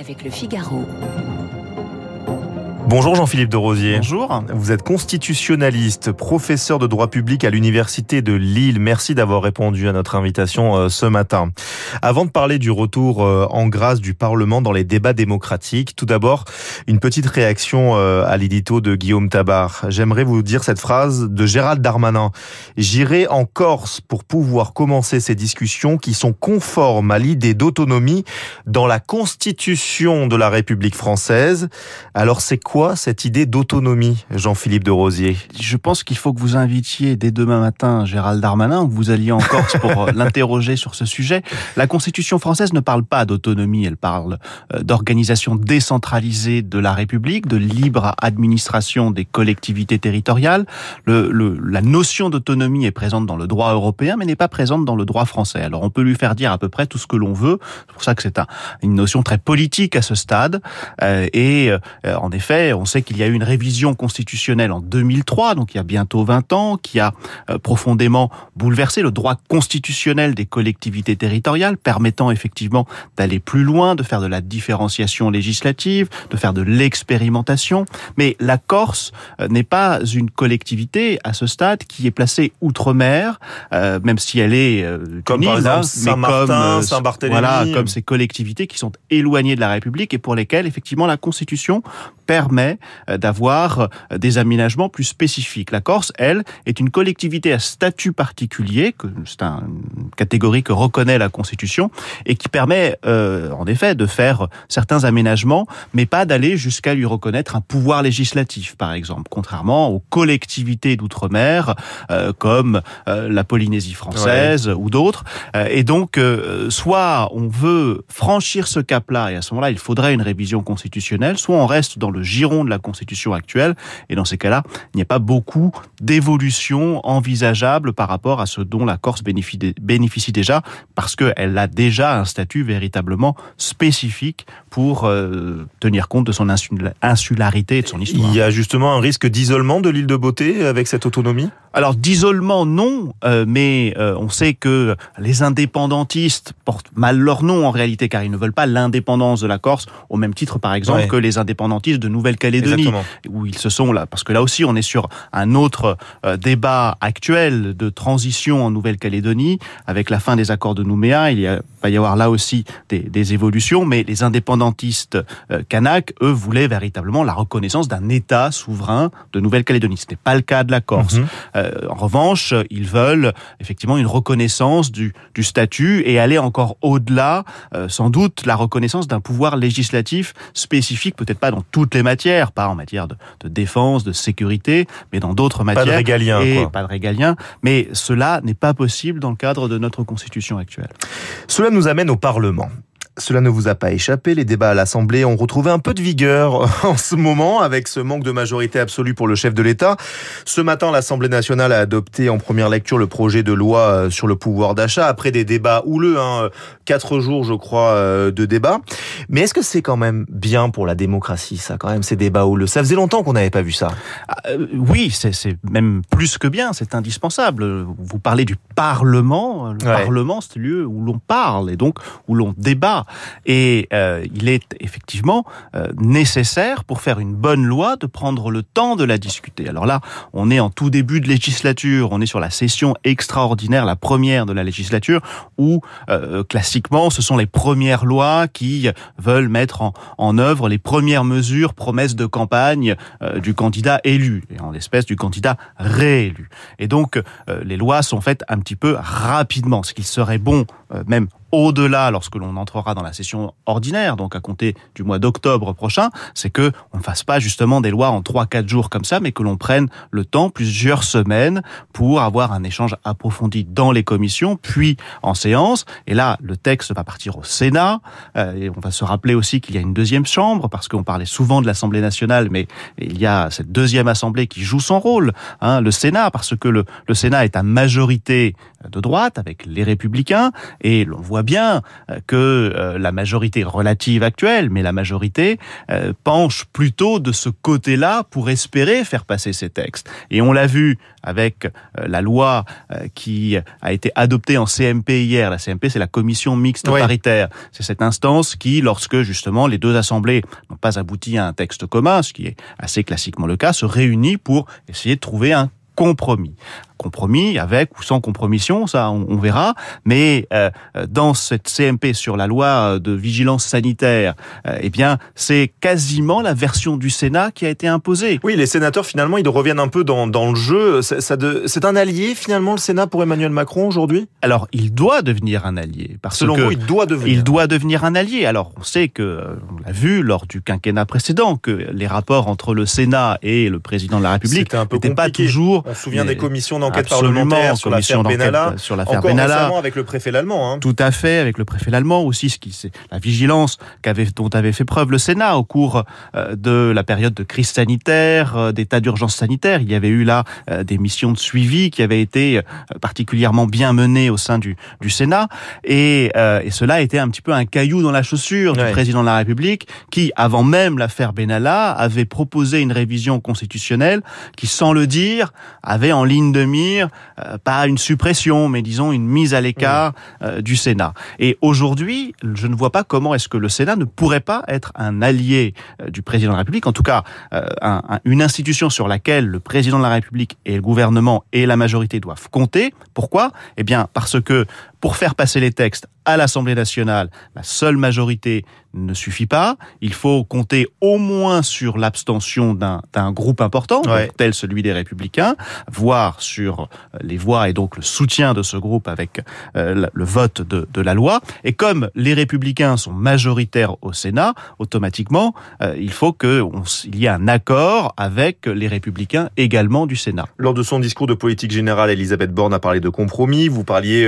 avec le Figaro. Bonjour Jean-Philippe de Rosier. Bonjour. Vous êtes constitutionnaliste, professeur de droit public à l'Université de Lille. Merci d'avoir répondu à notre invitation euh, ce matin. Avant de parler du retour euh, en grâce du Parlement dans les débats démocratiques, tout d'abord, une petite réaction euh, à l'édito de Guillaume Tabar. J'aimerais vous dire cette phrase de Gérald Darmanin. J'irai en Corse pour pouvoir commencer ces discussions qui sont conformes à l'idée d'autonomie dans la Constitution de la République française. Alors c'est quoi cette idée d'autonomie, Jean-Philippe de Rosier? Je pense qu'il faut que vous invitiez dès demain matin Gérald Darmanin, que vous alliez en Corse pour euh, l'interroger sur ce sujet. La Constitution française ne parle pas d'autonomie, elle parle euh, d'organisation décentralisée de la République, de libre administration des collectivités territoriales. Le, le, la notion d'autonomie est présente dans le droit européen, mais n'est pas présente dans le droit français. Alors on peut lui faire dire à peu près tout ce que l'on veut. C'est pour ça que c'est un, une notion très politique à ce stade. Euh, et euh, en effet, on sait qu'il y a eu une révision constitutionnelle en 2003, donc il y a bientôt 20 ans, qui a euh, profondément bouleversé le droit constitutionnel des collectivités territoriales, permettant effectivement d'aller plus loin, de faire de la différenciation législative, de faire de l'expérimentation. Mais la Corse euh, n'est pas une collectivité à ce stade qui est placée outre-mer, euh, même si elle est euh, comme par exemple Saint-Martin, Saint-Barthélemy, voilà, comme ces collectivités qui sont éloignées de la République et pour lesquelles effectivement la Constitution permet d'avoir des aménagements plus spécifiques. La Corse, elle, est une collectivité à statut particulier, c'est une catégorie que reconnaît la Constitution, et qui permet, euh, en effet, de faire certains aménagements, mais pas d'aller jusqu'à lui reconnaître un pouvoir législatif, par exemple, contrairement aux collectivités d'outre-mer, euh, comme euh, la Polynésie française ouais. ou d'autres. et donc, soit on veut franchir ce cap-là, et à ce moment-là, il faudrait une révision constitutionnelle, soit on reste dans le de la Constitution actuelle, et dans ces cas-là, il n'y a pas beaucoup d'évolution envisageable par rapport à ce dont la Corse bénéficie déjà, parce qu'elle a déjà un statut véritablement spécifique pour euh, tenir compte de son insularité et de son histoire. Il y a justement un risque d'isolement de l'île de Beauté avec cette autonomie? Alors d'isolement non, euh, mais euh, on sait que les indépendantistes portent mal leur nom en réalité car ils ne veulent pas l'indépendance de la Corse au même titre par exemple ouais. que les indépendantistes de Nouvelle-Calédonie où ils se sont là parce que là aussi on est sur un autre euh, débat actuel de transition en Nouvelle-Calédonie avec la fin des accords de Nouméa, il y a, va y avoir là aussi des, des évolutions mais les indépendantistes euh, kanak eux voulaient véritablement la reconnaissance d'un État souverain de Nouvelle-Calédonie. Ce n'est pas le cas de la Corse. Mm -hmm. En revanche, ils veulent effectivement une reconnaissance du, du statut et aller encore au-delà, euh, sans doute, la reconnaissance d'un pouvoir législatif spécifique, peut-être pas dans toutes les matières, pas en matière de, de défense, de sécurité, mais dans d'autres matières. Pas de régalien. Et quoi. pas de régalien. Mais cela n'est pas possible dans le cadre de notre constitution actuelle. Cela nous amène au Parlement. Cela ne vous a pas échappé, les débats à l'Assemblée ont retrouvé un peu de vigueur en ce moment avec ce manque de majorité absolue pour le chef de l'État. Ce matin, l'Assemblée nationale a adopté en première lecture le projet de loi sur le pouvoir d'achat après des débats houleux, hein, quatre jours je crois de débats. Mais est-ce que c'est quand même bien pour la démocratie ça quand même ces débats houleux? Ça faisait longtemps qu'on n'avait pas vu ça. Euh, oui, c'est même plus que bien, c'est indispensable. Vous parlez du Parlement, le ouais. Parlement c'est le lieu où l'on parle et donc où l'on débat. Et euh, il est effectivement euh, nécessaire pour faire une bonne loi de prendre le temps de la discuter. Alors là, on est en tout début de législature, on est sur la session extraordinaire, la première de la législature, où euh, classiquement ce sont les premières lois qui veulent mettre en, œuvre les premières mesures, promesses de campagne euh, du candidat élu, et en l'espèce du candidat réélu. Et donc euh, les lois sont faites un petit peu rapidement, ce qu'il serait bon, euh, même au-delà, lorsque l'on entrera dans la session ordinaire, donc à compter du mois d'octobre prochain, c'est que on ne fasse pas justement des lois en 3-4 jours comme ça, mais que l'on prenne le temps, plusieurs semaines, pour avoir un échange approfondi dans les commissions, puis en séance. Et là, le texte va partir au Sénat. Euh, et on va se rappeler aussi qu'il y a une deuxième chambre, parce qu'on parlait souvent de l'Assemblée nationale, mais il y a cette deuxième assemblée qui joue son rôle, hein, le Sénat, parce que le, le Sénat est à majorité de droite, avec les républicains, et l'on voit bien que la majorité relative actuelle, mais la majorité penche plutôt de ce côté-là pour espérer faire passer ces textes. Et on l'a vu avec la loi qui a été adoptée en CMP hier. La CMP, c'est la commission mixte paritaire. C'est cette instance qui, lorsque justement les deux assemblées n'ont pas abouti à un texte commun, ce qui est assez classiquement le cas, se réunit pour essayer de trouver un compromis compromis, avec ou sans compromission, ça on, verra. Mais euh, dans cette CMP sur la loi de vigilance sanitaire, euh, eh bien c'est quasiment la version du Sénat qui a été imposée. Oui, les sénateurs finalement ils reviennent un peu dans, dans le jeu. C'est un allié finalement le Sénat pour Emmanuel Macron aujourd'hui? Alors il doit devenir un allié parce Selon que vous, il doit devenir. Il doit devenir un allié. Alors on sait que on l'a vu lors du quinquennat précédent que les rapports entre le Sénat et le président de la République n'étaient pas toujours. On se souvient des commissions enquête parlementaire sur l'affaire Benalla, sur l'affaire Benalla, avec le préfet allemand. Hein. Tout à fait, avec le préfet allemand aussi, ce qui c'est la vigilance qu'avait dont avait fait preuve le Sénat au cours euh, de la période de crise sanitaire, euh, d'état d'urgence sanitaire. Il y avait eu là euh, des missions de suivi qui avaient été particulièrement bien menées au sein du, du Sénat, et, et cela était un petit peu un caillou dans la chaussure du président de la République, qui, avant même l'affaire Benalla, avait proposé une révision constitutionnelle qui, sans le dire, avait en ligne de mire euh, pas une suppression, mais disons une mise à l'écart euh, du Sénat. Et aujourd'hui, je ne vois pas comment est-ce que le Sénat ne pourrait pas être un allié euh, du président de la République, en tout cas une institution sur laquelle le président de la République et le gouvernement et la majorité doivent compter. Pourquoi? Eh bien parce que pour faire passer les textes à l'Assemblée nationale, la seule majorité ne suffit pas. Il faut compter au moins sur l'abstention d'un groupe important, tel celui des Républicains, voire sur euh, les voix et donc le soutien de ce groupe avec euh, le vote de, de, la loi. Et comme les Républicains sont majoritaires au Sénat, automatiquement, euh, il faut qu'il y ait un accord avec les Républicains également du Sénat. Lors de son discours de politique générale, Elisabeth Borne a parlé de compromis. Vous parliez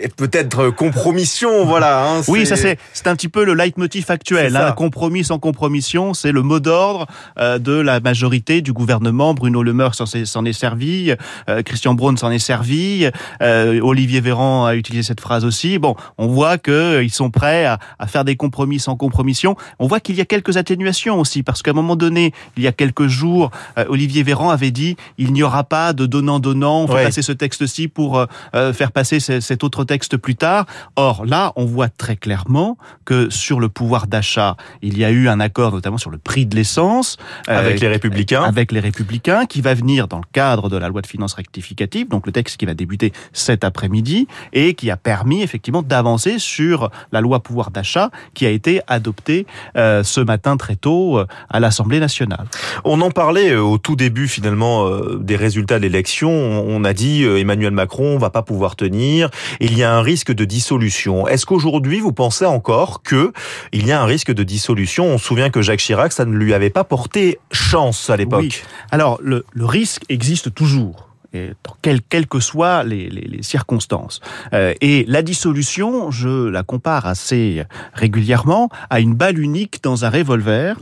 et peut-être compromission, voilà. Hein, oui, ça c'est c'est un petit peu le leitmotiv actuel. Hein, compromis sans compromission, c'est le mot d'ordre euh, de la majorité du gouvernement. Bruno Le Maire s'en est, servi, euh, Christian Braun s'en est servi, euh, Olivier Véran a utilisé cette phrase aussi. Bon, on voit que ils sont prêts à, à, faire des compromis sans compromission. On voit qu'il y a quelques atténuations aussi, parce qu'à un moment donné, il y a quelques jours, Olivier Véran avait dit il n'y aura pas de donnant-donnant. On va passer ce texte-ci pour faire passer cet autre texte plus tard. Or, là, on voit très clairement que sur le pouvoir d'achat, il y a eu un accord notamment sur le prix de l'essence. Euh, avec les Républicains. Avec les Républicains, qui va venir dans le cadre de la loi de finances rectificative, donc le texte qui va débuter cet après-midi, et qui a permis effectivement d'avancer sur la loi pouvoir d'achat qui a été adoptée euh, ce matin très tôt euh, à l'Assemblée nationale. On en parlait au tout début finalement des résultats de l'élection. On a dit Emmanuel Macron va pas pouvoir tenir. Et il y a un risque de dissolution. Est-ce qu'aujourd'hui, vous pensez encore que il y a un risque de dissolution? On se souvient que Jacques Chirac, ça ne lui avait pas porté chance à l'époque. Oui. Alors, le, le risque existe toujours et quelles quelles que soient les, les, les circonstances. Euh, et la dissolution, je la compare assez régulièrement à une balle unique dans un revolver,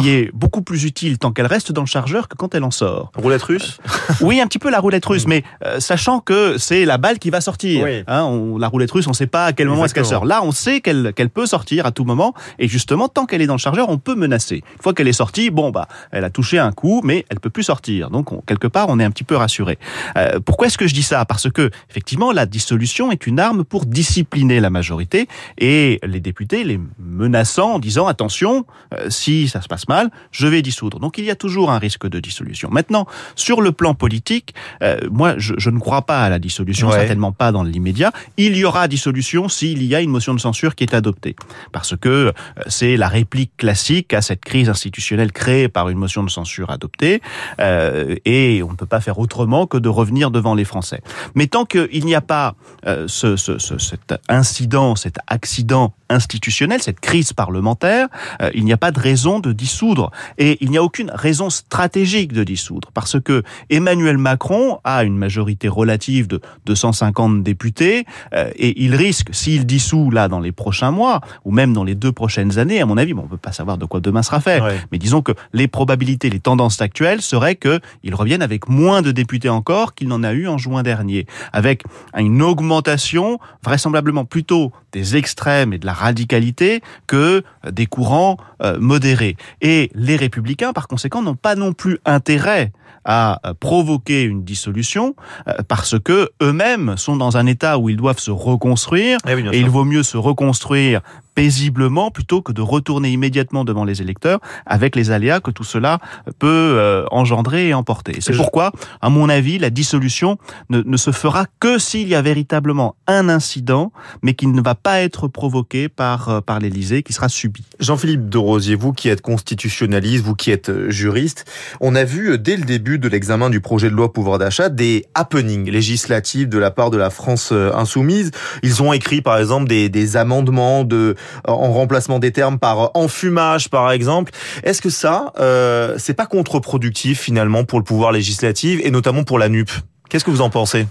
qui est beaucoup plus utile tant qu'elle reste dans le chargeur que quand elle en sort. Roulette russe? Euh, Oui, un petit peu la roulette russe, mais euh, sachant que c'est la balle qui va sortir. Hein, on, la roulette russe, on ne sait pas à quel moment est-ce qu'elle sort. Là, on sait qu'elle qu'elle peut sortir à tout moment, et justement, tant qu'elle est dans le chargeur, on peut menacer. Une fois qu'elle est sortie, bon bah, elle a touché un coup, mais elle peut plus sortir. Donc quelque part, on est un petit peu rassuré. Euh, pourquoi est-ce que je dis ça? Parce que effectivement, la dissolution est une arme pour discipliner la majorité et les députés les menaçant en disant attention, euh, si ça se passe mal, je vais dissoudre. Donc il y a toujours un risque de dissolution. Maintenant, sur le plan politique, euh, moi je, je, ne crois pas à la dissolution, certainement pas dans l'immédiat. Il y aura dissolution s'il y a une motion de censure qui est adoptée, parce que c'est la réplique classique à cette crise institutionnelle créée par une motion de censure adoptée, et on ne peut pas faire autrement que de revenir devant les Français. Mais tant qu'il n'y a pas euh, ce, ce, cet incident, cet accident institutionnelle, cette crise parlementaire, euh, il n'y a pas de raison de dissoudre. Et il n'y a aucune raison stratégique de dissoudre, parce que Emmanuel Macron a une majorité relative de 250 députés, euh, et il risque, s'il dissout là dans les prochains mois, ou même dans les deux prochaines années, à mon avis, bon, on ne peut pas savoir de quoi demain sera fait, mais disons que les probabilités, les tendances actuelles seraient qu'il revienne avec moins de députés encore qu'il n'en a eu en juin dernier, avec une augmentation vraisemblablement plutôt des extrêmes et de la radicalité que des courants euh, modérés. Et les républicains, par conséquent, n'ont pas non plus intérêt à euh, provoquer une dissolution euh, parce que eux-mêmes sont dans un état où ils doivent se reconstruire eh et il vaut mieux se reconstruire paisiblement plutôt que de retourner immédiatement devant les électeurs avec les aléas que tout cela peut euh, engendrer et emporter. C'est pourquoi, à mon avis, la dissolution ne, ne se fera que s'il y a véritablement un incident, mais qui ne va pas être provoqué par, euh, par l'Élysée, qui sera subi. Jean-Philippe de Rosier, vous qui êtes constitutionnaliste, vous qui êtes euh, juriste, on a vu dès le début de l'examen du projet de loi pouvoir d'achat des happenings législatifs de la part de la France insoumise. Ils ont écrit par exemple des, des amendements de en remplacement des termes par enfumage, par exemple. Est-ce que ça, euh, c'est pas contre-productif finalement pour le pouvoir législatif et notamment pour la NUP Qu'est-ce que vous en pensez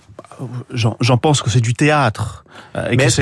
J'en pense que c'est du théâtre. Euh, Mais que c'est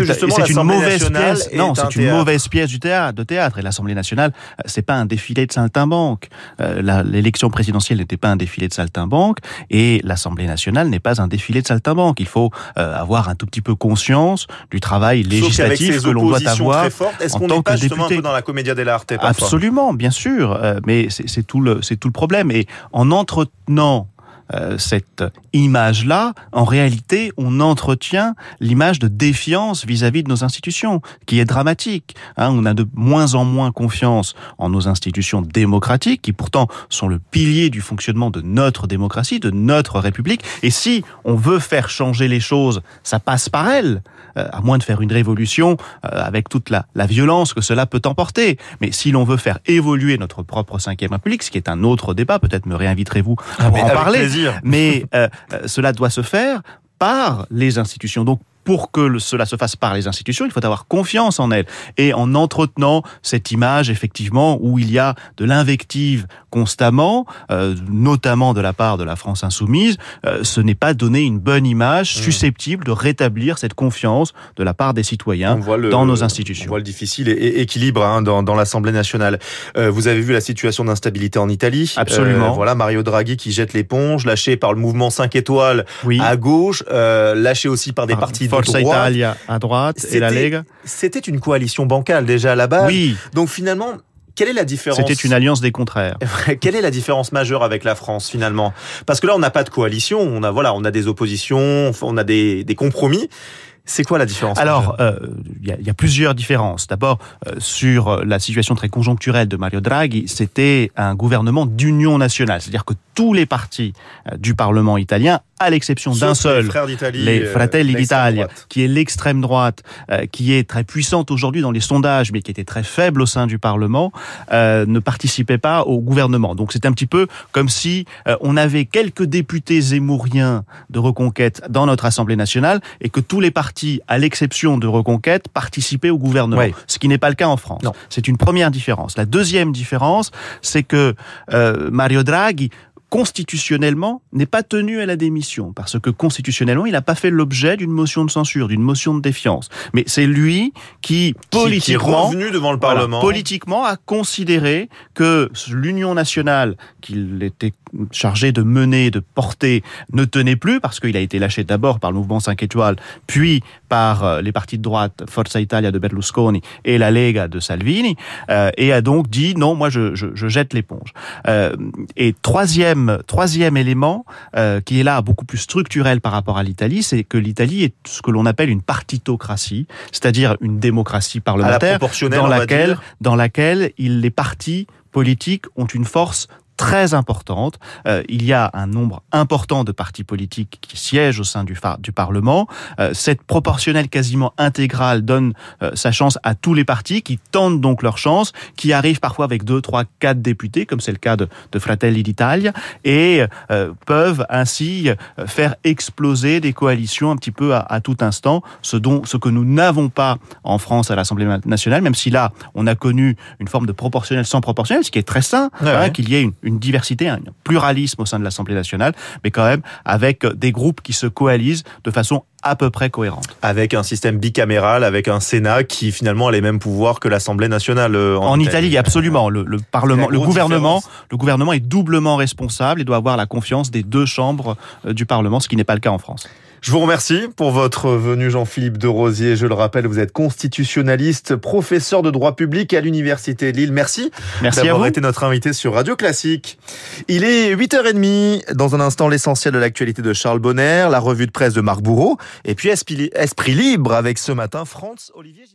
une mauvaise pièce Non, c'est une mauvaise pièce du théâtre, de théâtre. Et l'Assemblée nationale, euh, c'est pas un défilé de saltimbanque. L'élection présidentielle n'était pas un défilé de saltimbanque, et l'Assemblée nationale n'est pas un défilé de saltimbanque. Il faut avoir un tout petit peu conscience du travail législatif que l'on doit avoir Est-ce qu'on n'est pas justement un peu dans la comédia dell'arte Absolument, bien sûr. mais c'est tout le c'est tout le problème. Et en entretenant euh, cette image-là, en réalité, on entretient l'image de défiance vis-à-vis de nos institutions, qui est dramatique. Hein. on a de moins en moins confiance en nos institutions démocratiques, qui pourtant sont le pilier du fonctionnement de notre démocratie, de notre République. Et si on veut faire changer les choses, ça passe par elles, euh, à moins de faire une révolution euh, avec toute la, la violence que cela peut emporter. Mais si l'on veut faire évoluer notre propre cinquième République, ce qui est un autre débat, peut-être me réinviterez-vous ah, pour en parler. Mais euh, euh, cela doit se faire par les institutions. Pour que cela se fasse par les institutions, il faut avoir confiance en elles. Et en entretenant cette image, effectivement, où il y a de l'invective constamment, euh, notamment de la part de la France insoumise, euh, ce n'est pas donner une bonne image mmh. susceptible de rétablir cette confiance de la part des citoyens dans nos institutions. On voit le difficile équilibre hein, dans, dans l'Assemblée nationale. Euh, vous avez vu la situation d'instabilité en Italie. Absolument. voilà, Mario Draghi qui jette l'éponge, lâché par le mouvement 5 étoiles à gauche, lâché aussi par des ah, partis Forza Italia à droite et la Lega. C'était une coalition bancale déjà à la base. Oui. Donc finalement, quelle est la différence? C'était une alliance des contraires. Quelle est la différence majeure avec la France finalement? Parce que là, on n'a pas de coalition, on a voilà, on a des oppositions, on a des, des compromis. C'est quoi la différence Alors, euh, il euh, y, y, a plusieurs différences. D'abord, euh, sur la situation très conjoncturelle de Mario Draghi, c'était un gouvernement d'union nationale, c'est-à-dire que tous les partis euh, du Parlement italien à l'exception d'un seul, les, frères les Fratelli d'Italia, qui est l'extrême droite, euh, qui est très puissante aujourd'hui dans les sondages, mais qui était très faible au sein du Parlement, euh, ne participait pas au gouvernement. Donc c'est un petit peu comme si on avait quelques députés zémouriens de Reconquête dans notre Assemblée nationale et que tous les partis, à l'exception de Reconquête, participaient au gouvernement. Ce qui n'est pas le cas en France. C'est une première différence. La deuxième différence, c'est que Mario Draghi constitutionnellement, n'est pas tenu à la démission, parce que constitutionnellement, il n'a pas fait l'objet d'une motion de censure, d'une motion de défiance. Mais c'est lui qui, politiquement, devant le Parlement, politiquement, a considéré que l'Union nationale qu'il était chargé de mener, de porter, ne tenait plus, parce qu'il a été lâché d'abord par le mouvement 5 étoiles, puis par euh, les partis de droite, Forza Italia de Berlusconi et la Lega de Salvini, euh, et a donc dit non, moi je, je, je jette l'éponge. Euh, et troisième troisième, élément, euh, qui est là beaucoup plus structurel par rapport à l'Italie, c'est que l'Italie est ce que l'on appelle une partitocratie, c'est-à-dire une démocratie parlementaire dans laquelle, dans laquelle il, les partis politiques ont une force très importante. Euh, il y a un nombre important de partis politiques qui siègent au sein du, du Parlement. Euh, cette proportionnelle quasiment intégrale donne euh, sa chance à tous les partis qui tentent donc leur chance, qui arrivent parfois avec deux, trois, quatre députés, comme c'est le cas de, de Fratelli d'Italia, et peuvent ainsi faire exploser des coalitions un petit peu à, à, tout instant, ce dont ce que nous n'avons pas en France à l'Assemblée nationale, même si là on a connu une forme de proportionnel sans proportionnel, ce qui est très sain, hein, qu'il y ait une, une diversité, un pluralisme au sein de l'Assemblée nationale, mais quand même avec des groupes qui se coalisent de façon à peu près cohérente. Avec un système bicaméral, avec un Sénat qui finalement a les mêmes pouvoirs que l'Assemblée nationale euh, en, en Italie. absolument. Le, le Parlement, le gouvernement, le gouvernement est doublement responsable et doit avoir la confiance des deux chambres euh, du Parlement, ce qui n'est pas le cas en France. Je vous remercie pour votre venue, Jean-Philippe de Rosier. Je le rappelle, vous êtes constitutionnaliste, professeur de droit public à l'Université de Lille. Merci, Merci d'avoir été notre invité sur Radio Classique. Il est 8h30. Dans un instant, l'essentiel de l'actualité de Charles Bonner, la revue de presse de Marc Bourreau, et puis Esprit Libre avec ce matin, France Olivier